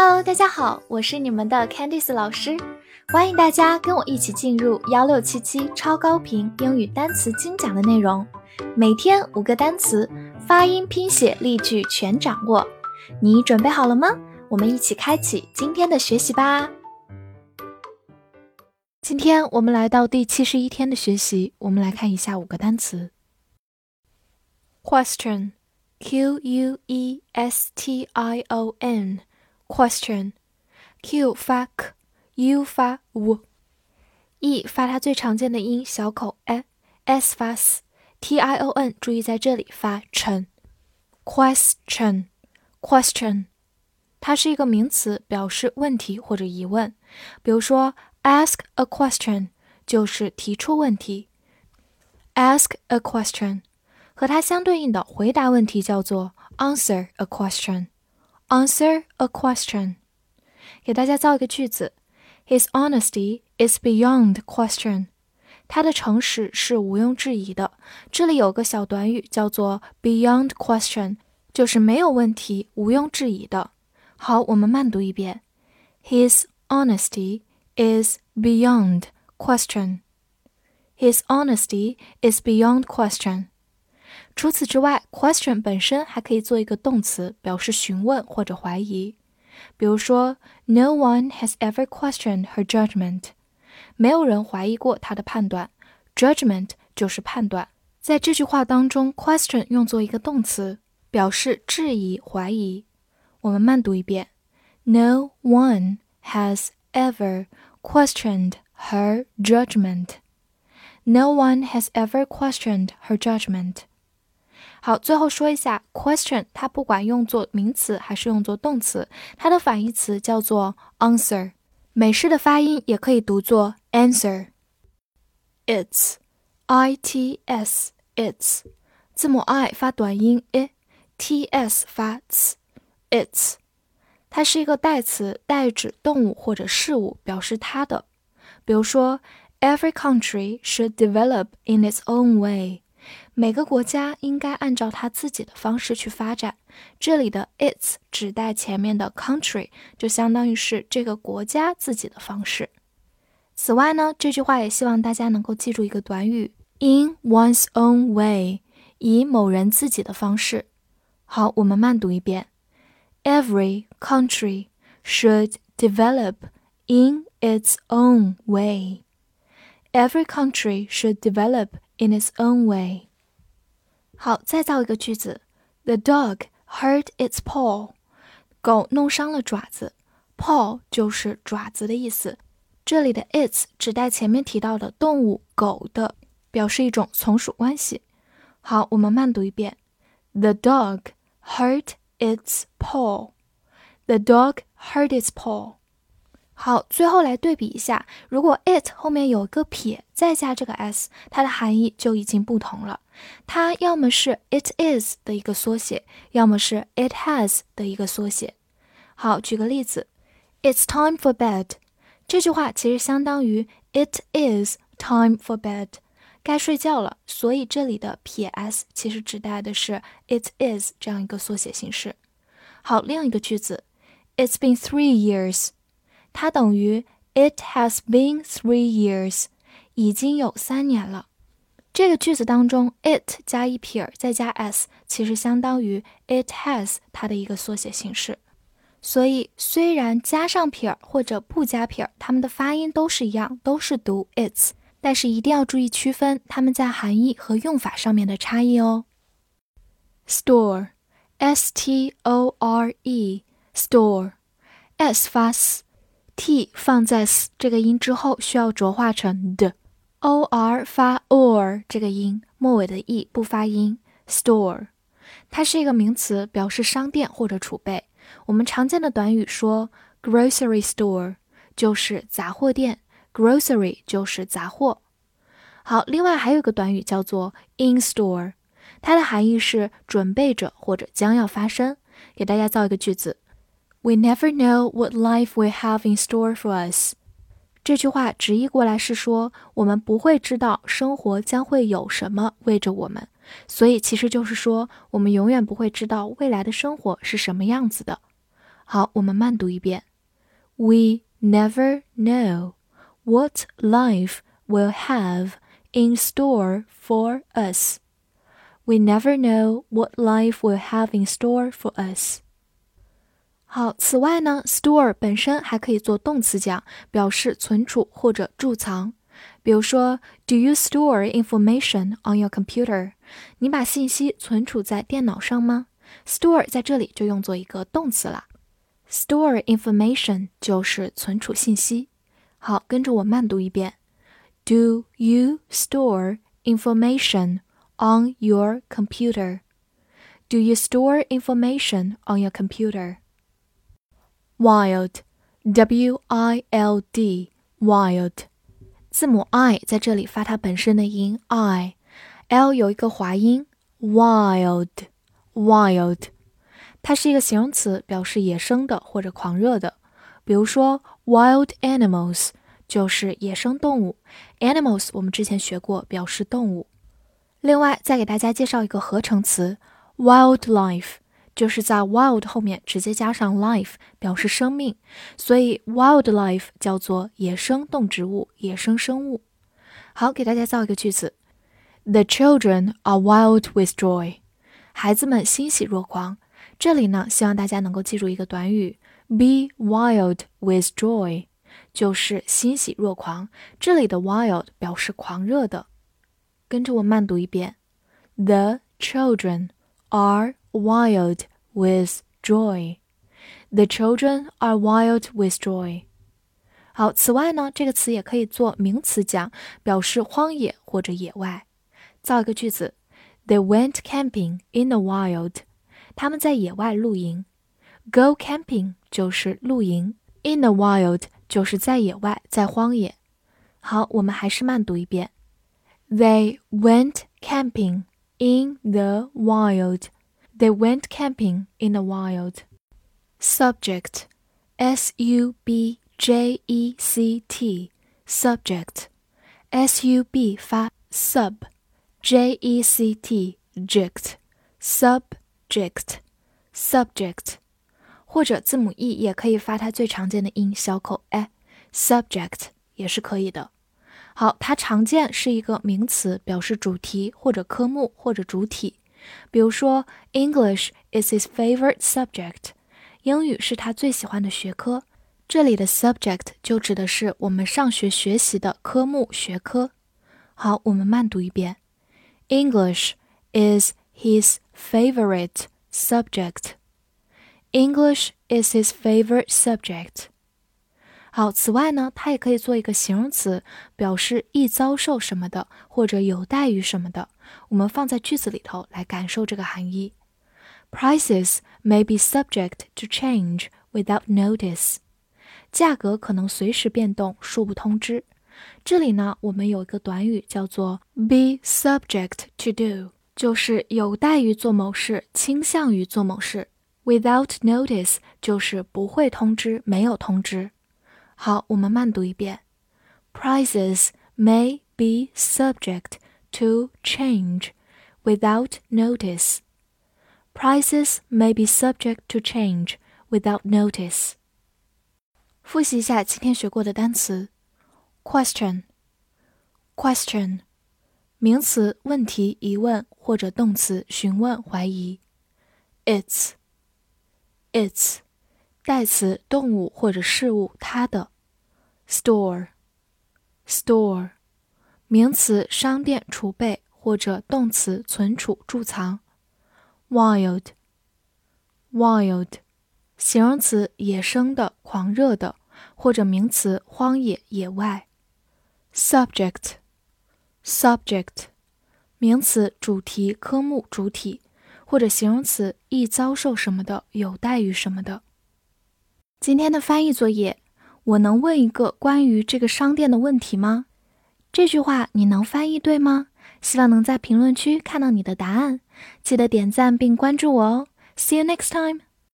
Hello，大家好，我是你们的 Candice 老师，欢迎大家跟我一起进入幺六七七超高频英语单词精讲的内容，每天五个单词，发音、拼写、例句全掌握，你准备好了吗？我们一起开启今天的学习吧。今天我们来到第七十一天的学习，我们来看一下五个单词。：question，q u e s t i o n Question，Q 发 k，U 发 w，E 发它最常见的音小口 a，S 发 s，T I O N 注意在这里发成。Question，question，它是一个名词，表示问题或者疑问，比如说 ask a question 就是提出问题。Ask a question。和它相对应的回答问题叫做 answer a question。answer a question。给大家造一个句子：His honesty is beyond question。他的诚实是毋庸置疑的。这里有个小短语叫做 beyond question，就是没有问题、毋庸置疑的。好，我们慢读一遍：His honesty is beyond question. His honesty is beyond question. 除此之外，question 本身还可以做一个动词，表示询问或者怀疑。比如说，No one has ever questioned her judgment。没有人怀疑过她的判断。Judgment 就是判断。在这句话当中，question 用作一个动词，表示质疑、怀疑。我们慢读一遍：No one has ever questioned her judgment. No one has ever questioned her judgment. 好，最后说一下，question 它不管用作名词还是用作动词，它的反义词叫做 answer，美式的发音也可以读作 answer。It's，I T S，It's，字母 I 发短音 i，T S 发 ts，It's，它是一个代词，代指动物或者事物，表示它的。比如说，Every country should develop in its own way。每个国家应该按照它自己的方式去发展。这里的 its 指代前面的 country，就相当于是这个国家自己的方式。此外呢，这句话也希望大家能够记住一个短语：in one's own way，以某人自己的方式。好，我们慢读一遍：Every country should develop in its own way. Every country should develop in its own way. 好，再造一个句子：The dog hurt its paw。狗弄伤了爪子，paw 就是爪子的意思。这里的 its 指代前面提到的动物狗的，表示一种从属关系。好，我们慢读一遍：The dog hurt its paw。The dog hurt its paw。 好，最后来对比一下，如果 it 后面有一个撇，再加这个 s，它的含义就已经不同了。它要么是 it is 的一个缩写，要么是 it has 的一个缩写。好，举个例子，It's time for bed。这句话其实相当于 it is time for bed，该睡觉了。所以这里的撇 s 其实指代的是 it is 这样一个缩写形式。好，另一个句子，It's been three years。它等于 It has been three years，已经有三年了。这个句子当中，it 加一撇再加 s，其实相当于 it has 它的一个缩写形式。所以虽然加上撇或者不加撇，它们的发音都是一样，都是读 its，但是一定要注意区分它们在含义和用法上面的差异哦。Store，s t o r e，store，s 发 s。T 放在 s 这个音之后，需要浊化成的。o r 发 or 这个音，末尾的 e 不发音。store，它是一个名词，表示商店或者储备。我们常见的短语说 grocery store 就是杂货店，grocery 就是杂货。好，另外还有一个短语叫做 in store，它的含义是准备着或者将要发生。给大家造一个句子。We never know what life will have in store for us。这句话直译过来是说，我们不会知道生活将会有什么为着我们。所以其实就是说，我们永远不会知道未来的生活是什么样子的。 好，我们慢读一遍。We never know what life will have in store for us. We never know what life will have in store for us. 好，此外呢，store 本身还可以做动词讲，表示存储或者贮藏。比如说，Do you store information on your computer？你把信息存储在电脑上吗？Store 在这里就用作一个动词了。Store information 就是存储信息。好，跟着我慢读一遍。Do you store information on your computer? Do you store information on your computer? Wild, W-I-L-D, wild. 字母 i 在这里发它本身的音 i，l 有一个滑音 wild，wild。它是一个形容词，表示野生的或者狂热的。比如说 wild animals 就是野生动物，animals 我们之前学过，表示动物。另外再给大家介绍一个合成词 wildlife。就是在 wild 后面直接加上 life，表示生命，所以 wildlife 叫做野生动植物、野生生物。好，给大家造一个句子：The children are wild with joy。孩子们欣喜若狂。这里呢，希望大家能够记住一个短语：be wild with joy，就是欣喜若狂。这里的 wild 表示狂热的。跟着我慢读一遍：The children are wild with joy. The children are wild with joy. 好，此外呢，这个词也可以做名词讲，表示荒野或者野外。造一个句子：They went camping in the wild. 他们在野外露营。Go camping 就是露营，in the wild 就是在野外，在荒野。好，我们还是慢读一遍：They went camping in the wild. They went camping in the wild. Subject S U B J E C T subject S U B 发 sub J E C T ject subject subject 或者字母 e 也可以发它最常见的音小口 a subject 也是可以的。好，它常见是一个名词，表示主题或者科目或者主体。 比如说，English is his favorite subject，英语是他最喜欢的学科。这里的 subject 就指的是我们上学学习的科目学科。好，我们慢读一遍：English is his favorite subject. English is his favorite subject. 好，此外呢，它也可以做一个形容词，表示易遭受什么的，或者有待于什么的。我们放在句子里头来感受这个含义。Prices may be subject to change without notice。价格可能随时变动，恕不通知。这里呢，我们有一个短语叫做 be subject to do，就是有待于做某事，倾向于做某事。Without notice 就是不会通知，没有通知。好，我们慢读一遍。Prices may be subject to change without notice. Prices may be subject to change without notice. 复习一下今天学过的单词：question、question，名词，问题、疑问或者动词，询问、怀疑；its、its，代词，动物或者事物，它的；store、store。 名词商店储备或者动词存储贮藏。；wild，wild，形容词野生的狂热的或者名词荒野野外。；subject，subject，名词主题科目主体或者形容词易遭受什么的有待于什么的。今天的翻译作业，我能问一个关于这个商店的问题吗？这句话你能翻译对吗？希望能在评论区看到你的答案。记得点赞并关注我哦。See you next time.